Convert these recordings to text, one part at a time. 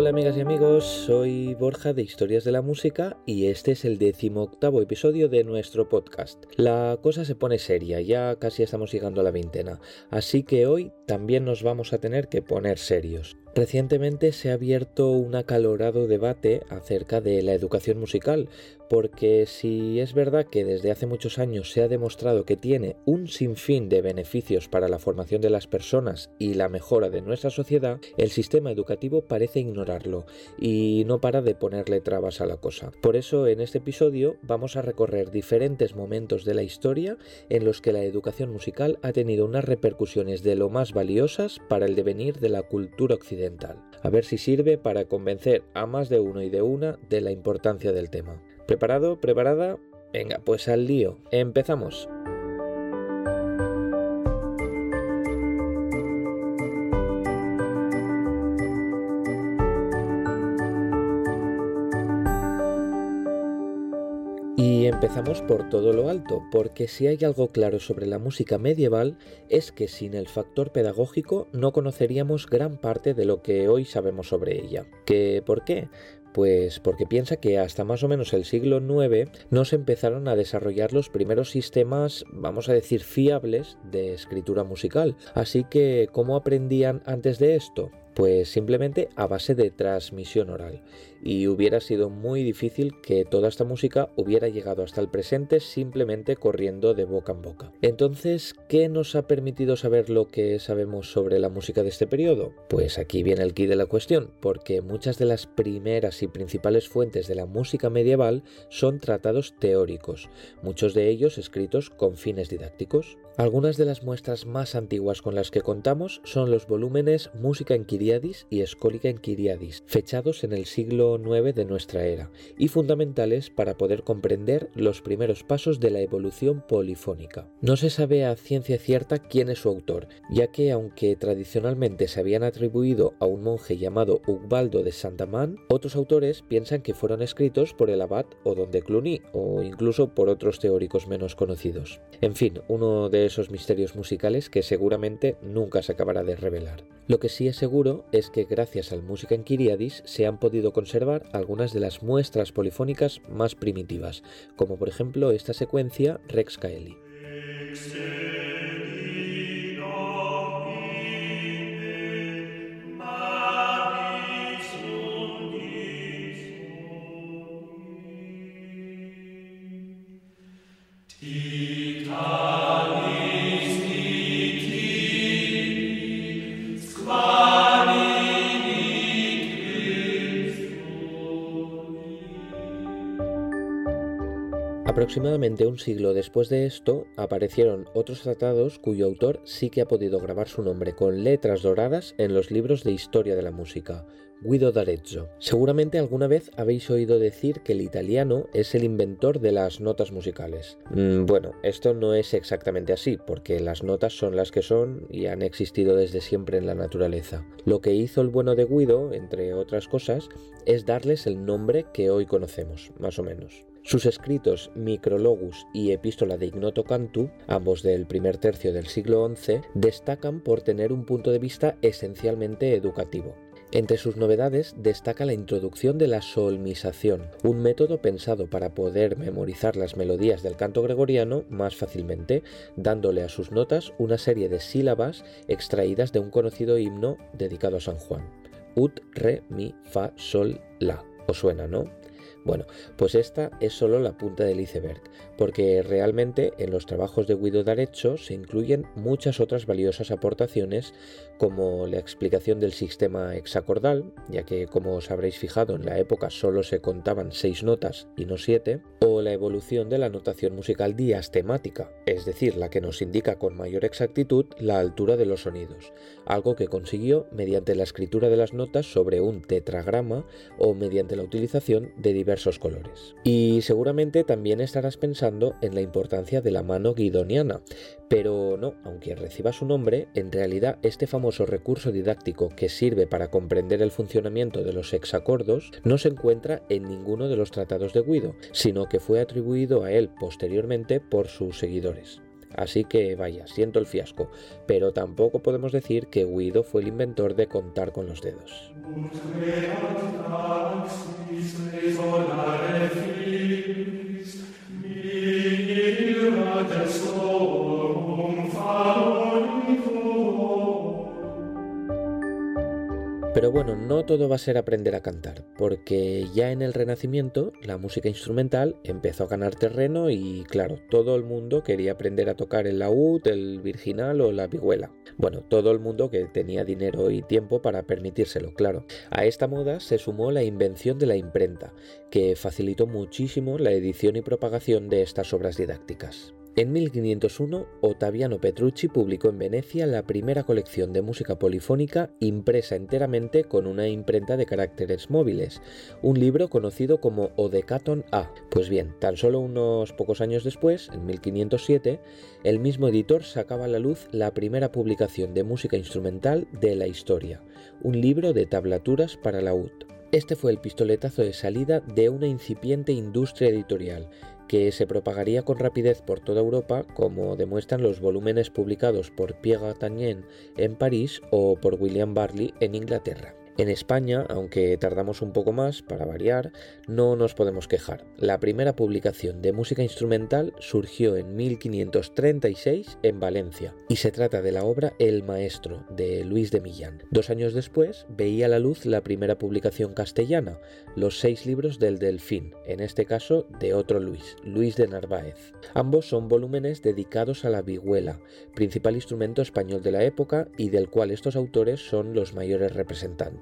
Hola amigas y amigos, soy Borja de Historias de la Música y este es el decimoctavo episodio de nuestro podcast. La cosa se pone seria, ya casi estamos llegando a la veintena, así que hoy también nos vamos a tener que poner serios. Recientemente se ha abierto un acalorado debate acerca de la educación musical, porque si es verdad que desde hace muchos años se ha demostrado que tiene un sinfín de beneficios para la formación de las personas y la mejora de nuestra sociedad, el sistema educativo parece ignorarlo y no para de ponerle trabas a la cosa. Por eso en este episodio vamos a recorrer diferentes momentos de la historia en los que la educación musical ha tenido unas repercusiones de lo más valiosas para el devenir de la cultura occidental a ver si sirve para convencer a más de uno y de una de la importancia del tema. ¿Preparado? ¿Preparada? Venga, pues al lío. Empezamos. Y empezamos por todo lo alto, porque si hay algo claro sobre la música medieval es que sin el factor pedagógico no conoceríamos gran parte de lo que hoy sabemos sobre ella. ¿Qué por qué? Pues porque piensa que hasta más o menos el siglo IX no se empezaron a desarrollar los primeros sistemas, vamos a decir, fiables de escritura musical. Así que, ¿cómo aprendían antes de esto? Pues simplemente a base de transmisión oral. Y hubiera sido muy difícil que toda esta música hubiera llegado hasta el presente simplemente corriendo de boca en boca. Entonces, ¿qué nos ha permitido saber lo que sabemos sobre la música de este periodo? Pues aquí viene el quid de la cuestión, porque muchas de las primeras y principales fuentes de la música medieval son tratados teóricos, muchos de ellos escritos con fines didácticos. Algunas de las muestras más antiguas con las que contamos son los volúmenes Música en Y Escólica en Kiriadis, fechados en el siglo IX de nuestra era, y fundamentales para poder comprender los primeros pasos de la evolución polifónica. No se sabe a ciencia cierta quién es su autor, ya que aunque tradicionalmente se habían atribuido a un monje llamado Ugbaldo de Santamán, otros autores piensan que fueron escritos por el abad Odón de Cluny o incluso por otros teóricos menos conocidos. En fin, uno de esos misterios musicales que seguramente nunca se acabará de revelar. Lo que sí es seguro es que gracias al música en Kiriadis se han podido conservar algunas de las muestras polifónicas más primitivas, como por ejemplo esta secuencia Rex Caeli. Aproximadamente un siglo después de esto aparecieron otros tratados cuyo autor sí que ha podido grabar su nombre con letras doradas en los libros de historia de la música, Guido d'Arezzo. Seguramente alguna vez habéis oído decir que el italiano es el inventor de las notas musicales. Mm, bueno, esto no es exactamente así, porque las notas son las que son y han existido desde siempre en la naturaleza. Lo que hizo el bueno de Guido, entre otras cosas, es darles el nombre que hoy conocemos, más o menos. Sus escritos Micrologus y Epístola de Ignoto Cantu, ambos del primer tercio del siglo XI, destacan por tener un punto de vista esencialmente educativo. Entre sus novedades destaca la introducción de la solmización, un método pensado para poder memorizar las melodías del canto gregoriano más fácilmente, dándole a sus notas una serie de sílabas extraídas de un conocido himno dedicado a San Juan. Ut, re, mi, fa, sol, la. ¿Os suena, no? Bueno, pues esta es solo la punta del iceberg, porque realmente en los trabajos de Guido d'Arezzo se incluyen muchas otras valiosas aportaciones, como la explicación del sistema hexacordal, ya que como os habréis fijado en la época solo se contaban seis notas y no siete, o la evolución de la notación musical diastemática, es decir, la que nos indica con mayor exactitud la altura de los sonidos, algo que consiguió mediante la escritura de las notas sobre un tetragrama o mediante la utilización de diversos colores. Y seguramente también estarás pensando en la importancia de la mano guidoniana, pero no, aunque reciba su nombre, en realidad este famoso recurso didáctico que sirve para comprender el funcionamiento de los hexacordos no se encuentra en ninguno de los tratados de Guido, sino que fue atribuido a él posteriormente por sus seguidores. Así que vaya, siento el fiasco, pero tampoco podemos decir que Guido fue el inventor de contar con los dedos. Pero bueno, no todo va a ser aprender a cantar, porque ya en el Renacimiento la música instrumental empezó a ganar terreno y claro, todo el mundo quería aprender a tocar el laúd, el virginal o la vihuela. Bueno, todo el mundo que tenía dinero y tiempo para permitírselo, claro. A esta moda se sumó la invención de la imprenta, que facilitó muchísimo la edición y propagación de estas obras didácticas. En 1501, Ottaviano Petrucci publicó en Venecia la primera colección de música polifónica impresa enteramente con una imprenta de caracteres móviles, un libro conocido como Odecaton A. Pues bien, tan solo unos pocos años después, en 1507, el mismo editor sacaba a la luz la primera publicación de música instrumental de la historia, un libro de tablaturas para la UT. Este fue el pistoletazo de salida de una incipiente industria editorial que se propagaría con rapidez por toda Europa, como demuestran los volúmenes publicados por Pierre Gatañen en París o por William Barley en Inglaterra. En España, aunque tardamos un poco más para variar, no nos podemos quejar. La primera publicación de música instrumental surgió en 1536 en Valencia y se trata de la obra El Maestro de Luis de Millán. Dos años después veía la luz la primera publicación castellana, Los seis libros del Delfín, en este caso de otro Luis, Luis de Narváez. Ambos son volúmenes dedicados a la vihuela, principal instrumento español de la época y del cual estos autores son los mayores representantes.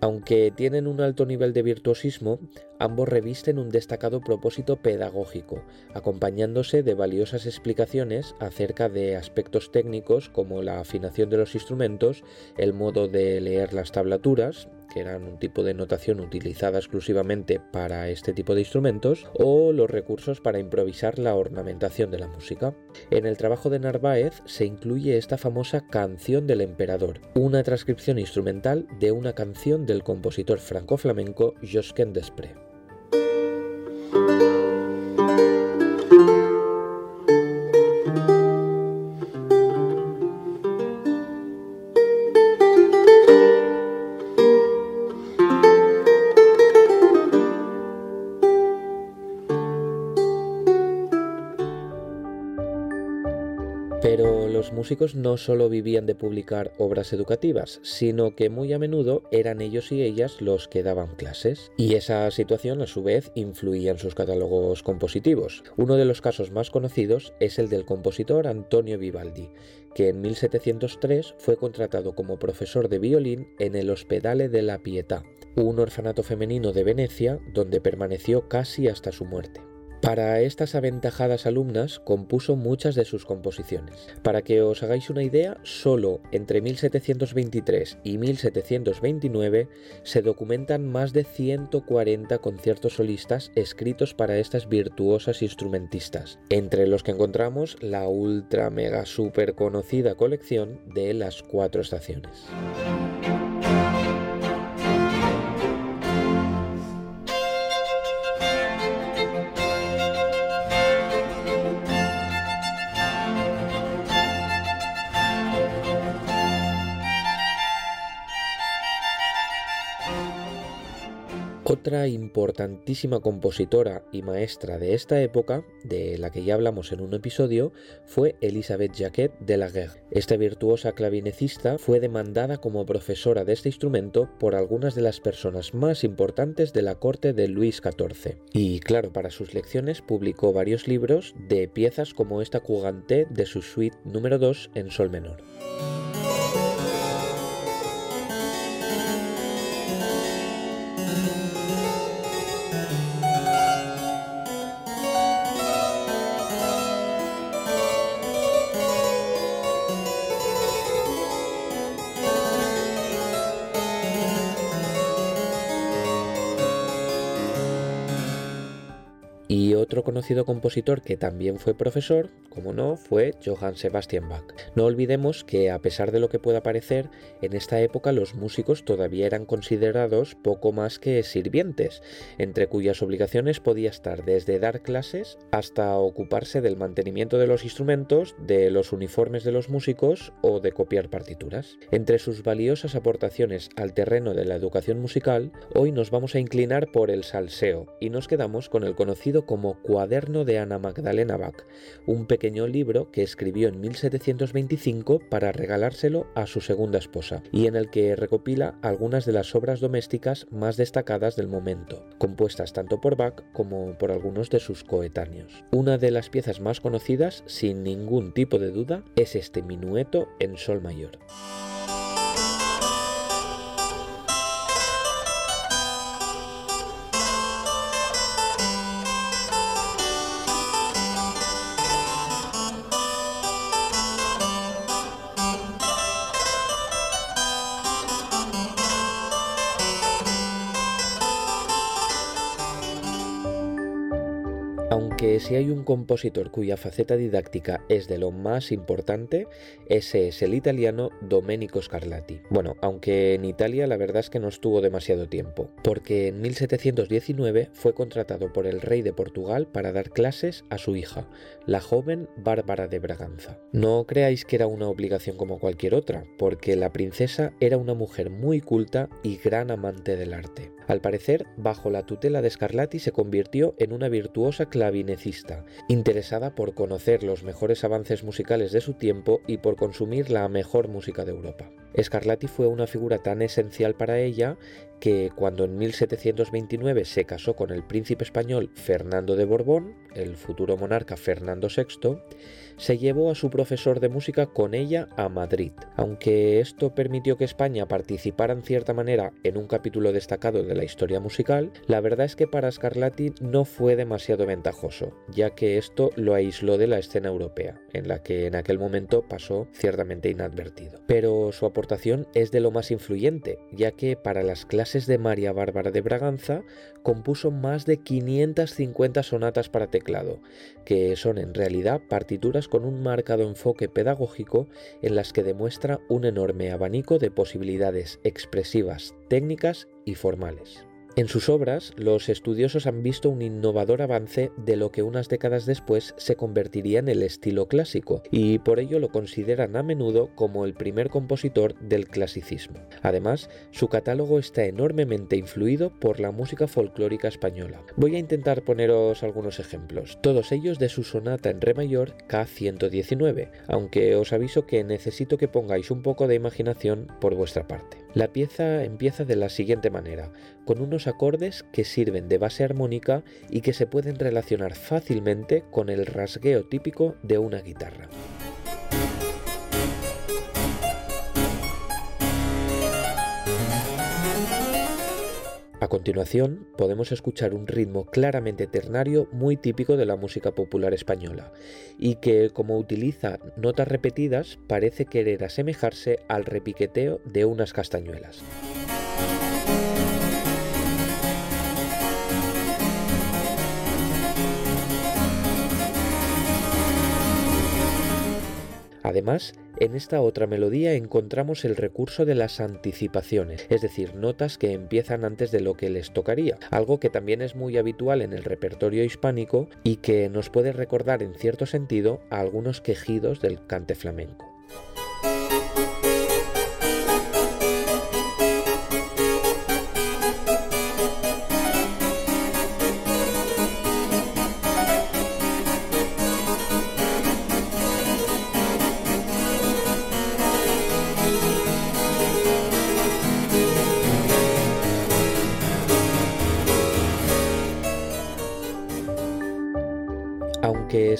Aunque tienen un alto nivel de virtuosismo, ambos revisten un destacado propósito pedagógico, acompañándose de valiosas explicaciones acerca de aspectos técnicos como la afinación de los instrumentos, el modo de leer las tablaturas, que eran un tipo de notación utilizada exclusivamente para este tipo de instrumentos, o los recursos para improvisar la ornamentación de la música. En el trabajo de Narváez se incluye esta famosa Canción del Emperador, una transcripción instrumental de una canción del compositor franco-flamenco Josquin Desprez. Músicos no solo vivían de publicar obras educativas, sino que muy a menudo eran ellos y ellas los que daban clases. Y esa situación a su vez influía en sus catálogos compositivos. Uno de los casos más conocidos es el del compositor Antonio Vivaldi, que en 1703 fue contratado como profesor de violín en el Hospedale de la Pietà, un orfanato femenino de Venecia donde permaneció casi hasta su muerte. Para estas aventajadas alumnas compuso muchas de sus composiciones. Para que os hagáis una idea, solo entre 1723 y 1729 se documentan más de 140 conciertos solistas escritos para estas virtuosas instrumentistas, entre los que encontramos la ultra mega super conocida colección de las cuatro estaciones. Otra importantísima compositora y maestra de esta época, de la que ya hablamos en un episodio, fue Elisabeth Jacquet de la Guerre. Esta virtuosa clavinecista fue demandada como profesora de este instrumento por algunas de las personas más importantes de la corte de Luis XIV. Y claro, para sus lecciones publicó varios libros de piezas como esta Couganté de su suite número 2 en sol menor. Otro conocido compositor que también fue profesor, como no, fue Johann Sebastian Bach. No olvidemos que a pesar de lo que pueda parecer, en esta época los músicos todavía eran considerados poco más que sirvientes, entre cuyas obligaciones podía estar desde dar clases hasta ocuparse del mantenimiento de los instrumentos, de los uniformes de los músicos o de copiar partituras. Entre sus valiosas aportaciones al terreno de la educación musical, hoy nos vamos a inclinar por el salseo y nos quedamos con el conocido como Cuaderno de Ana Magdalena Bach, un pequeño libro que escribió en 1725 para regalárselo a su segunda esposa y en el que recopila algunas de las obras domésticas más destacadas del momento, compuestas tanto por Bach como por algunos de sus coetáneos. Una de las piezas más conocidas, sin ningún tipo de duda, es este minueto en sol mayor. 中 Aunque si hay un compositor cuya faceta didáctica es de lo más importante, ese es el italiano Domenico Scarlatti. Bueno, aunque en Italia la verdad es que no estuvo demasiado tiempo, porque en 1719 fue contratado por el rey de Portugal para dar clases a su hija, la joven Bárbara de Braganza. No creáis que era una obligación como cualquier otra, porque la princesa era una mujer muy culta y gran amante del arte. Al parecer, bajo la tutela de Scarlatti se convirtió en una virtuosa interesada por conocer los mejores avances musicales de su tiempo y por consumir la mejor música de Europa. Scarlatti fue una figura tan esencial para ella que cuando en 1729 se casó con el príncipe español Fernando de Borbón, el futuro monarca Fernando VI, se llevó a su profesor de música con ella a Madrid. Aunque esto permitió que España participara en cierta manera en un capítulo destacado de la historia musical, la verdad es que para Scarlatti no fue demasiado ventajoso, ya que esto lo aisló de la escena europea, en la que en aquel momento pasó ciertamente inadvertido. Pero su aportación es de lo más influyente, ya que para las clases de María Bárbara de Braganza compuso más de 550 sonatas para teclado, que son en realidad partituras con un marcado enfoque pedagógico en las que demuestra un enorme abanico de posibilidades expresivas, técnicas y formales. En sus obras, los estudiosos han visto un innovador avance de lo que unas décadas después se convertiría en el estilo clásico, y por ello lo consideran a menudo como el primer compositor del clasicismo. Además, su catálogo está enormemente influido por la música folclórica española. Voy a intentar poneros algunos ejemplos, todos ellos de su sonata en re mayor K119, aunque os aviso que necesito que pongáis un poco de imaginación por vuestra parte. La pieza empieza de la siguiente manera, con unos acordes que sirven de base armónica y que se pueden relacionar fácilmente con el rasgueo típico de una guitarra. A continuación, podemos escuchar un ritmo claramente ternario muy típico de la música popular española, y que, como utiliza notas repetidas, parece querer asemejarse al repiqueteo de unas castañuelas. Además, en esta otra melodía encontramos el recurso de las anticipaciones, es decir, notas que empiezan antes de lo que les tocaría, algo que también es muy habitual en el repertorio hispánico y que nos puede recordar en cierto sentido a algunos quejidos del cante flamenco.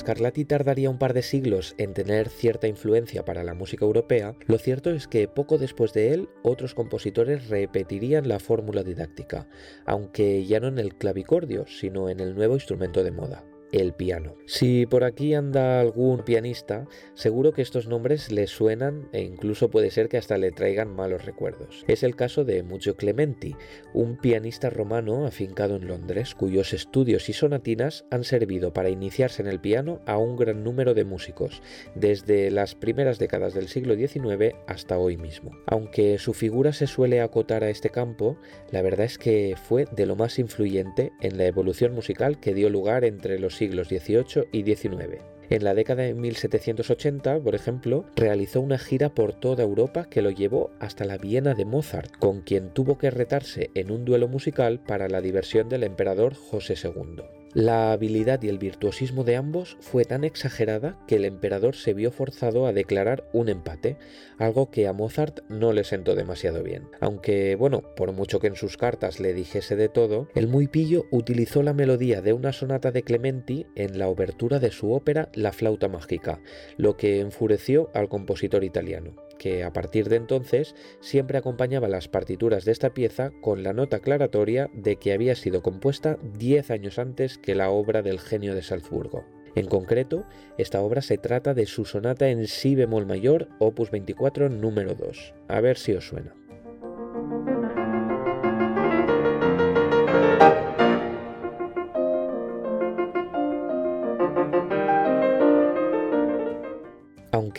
Scarlatti tardaría un par de siglos en tener cierta influencia para la música europea, lo cierto es que poco después de él otros compositores repetirían la fórmula didáctica, aunque ya no en el clavicordio, sino en el nuevo instrumento de moda. El piano. Si por aquí anda algún pianista, seguro que estos nombres le suenan e incluso puede ser que hasta le traigan malos recuerdos. Es el caso de Muccio Clementi, un pianista romano afincado en Londres, cuyos estudios y sonatinas han servido para iniciarse en el piano a un gran número de músicos, desde las primeras décadas del siglo XIX hasta hoy mismo. Aunque su figura se suele acotar a este campo, la verdad es que fue de lo más influyente en la evolución musical que dio lugar entre los siglos XVIII y XIX. En la década de 1780, por ejemplo, realizó una gira por toda Europa que lo llevó hasta la Viena de Mozart, con quien tuvo que retarse en un duelo musical para la diversión del emperador José II. La habilidad y el virtuosismo de ambos fue tan exagerada que el emperador se vio forzado a declarar un empate, algo que a Mozart no le sentó demasiado bien. Aunque, bueno, por mucho que en sus cartas le dijese de todo, el muy pillo utilizó la melodía de una sonata de Clementi en la obertura de su ópera La flauta mágica, lo que enfureció al compositor italiano que a partir de entonces siempre acompañaba las partituras de esta pieza con la nota aclaratoria de que había sido compuesta 10 años antes que la obra del genio de Salzburgo. En concreto, esta obra se trata de su sonata en si bemol mayor, opus 24, número 2. A ver si os suena.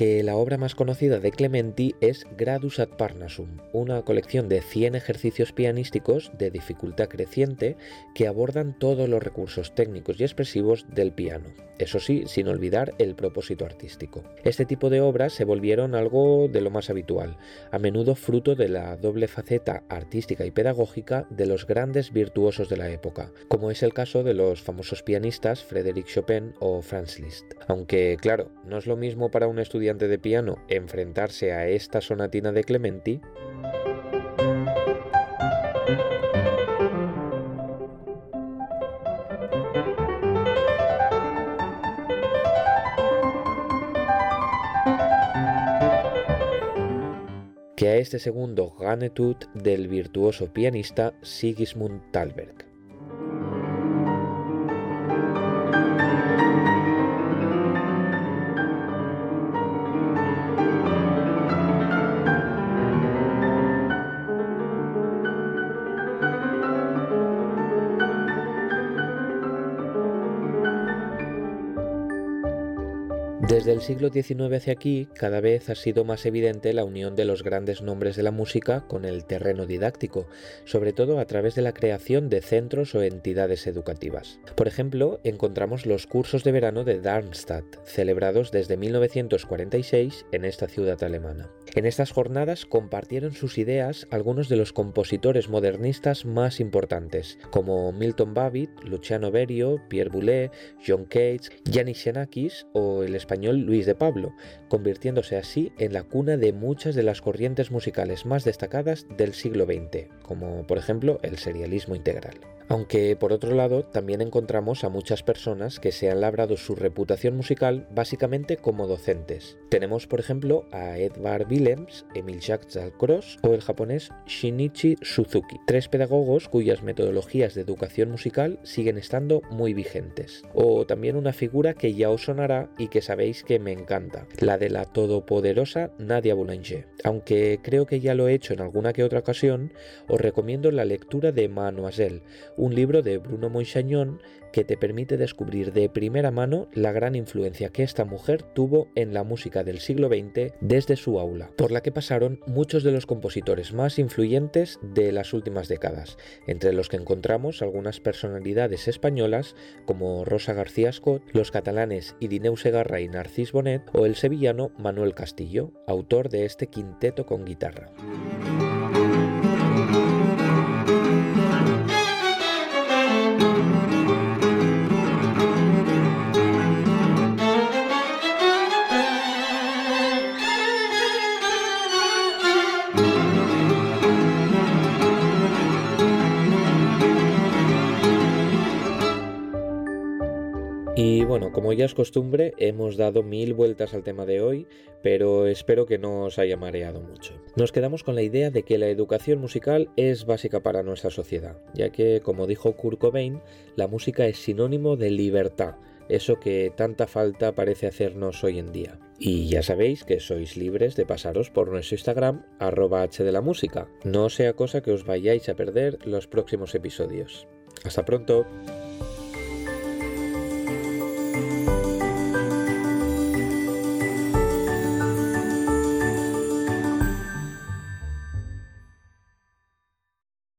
Aunque la obra más conocida de Clementi es Gradus ad Parnassum, una colección de 100 ejercicios pianísticos de dificultad creciente que abordan todos los recursos técnicos y expresivos del piano, eso sí, sin olvidar el propósito artístico. Este tipo de obras se volvieron algo de lo más habitual, a menudo fruto de la doble faceta artística y pedagógica de los grandes virtuosos de la época, como es el caso de los famosos pianistas Frédéric Chopin o Franz Liszt. Aunque, claro, no es lo mismo para un estudiante de piano enfrentarse a esta sonatina de Clementi que a este segundo Ganetut del virtuoso pianista Sigismund Thalberg. El siglo XIX hacia aquí, cada vez ha sido más evidente la unión de los grandes nombres de la música con el terreno didáctico, sobre todo a través de la creación de centros o entidades educativas. Por ejemplo, encontramos los cursos de verano de Darmstadt, celebrados desde 1946 en esta ciudad alemana. En estas jornadas compartieron sus ideas algunos de los compositores modernistas más importantes, como Milton Babbitt, Luciano Berio, Pierre Boulez, John Cage, Yanis Xenakis o el español Luis de Pablo, convirtiéndose así en la cuna de muchas de las corrientes musicales más destacadas del siglo XX, como por ejemplo el serialismo integral. Aunque por otro lado también encontramos a muchas personas que se han labrado su reputación musical básicamente como docentes. Tenemos por ejemplo a Edvard Willems, Emil Jacques Dalcroze o el japonés Shinichi Suzuki, tres pedagogos cuyas metodologías de educación musical siguen estando muy vigentes. O también una figura que ya os sonará y que sabéis que me encanta, la de la todopoderosa Nadia Boulanger. Aunque creo que ya lo he hecho en alguna que otra ocasión, os recomiendo la lectura de Mademoiselle, un libro de Bruno Monchagnon que te permite descubrir de primera mano la gran influencia que esta mujer tuvo en la música del siglo XX desde su aula, por la que pasaron muchos de los compositores más influyentes de las últimas décadas, entre los que encontramos algunas personalidades españolas como Rosa García Scott, los catalanes Irineu Segarra y Narcís Bonet o el sevillano Manuel Castillo, autor de este quinteto con guitarra. Bueno, como ya es costumbre, hemos dado mil vueltas al tema de hoy, pero espero que no os haya mareado mucho. Nos quedamos con la idea de que la educación musical es básica para nuestra sociedad, ya que, como dijo Kurt Cobain, la música es sinónimo de libertad, eso que tanta falta parece hacernos hoy en día. Y ya sabéis que sois libres de pasaros por nuestro Instagram, arroba de la música. No sea cosa que os vayáis a perder los próximos episodios. Hasta pronto.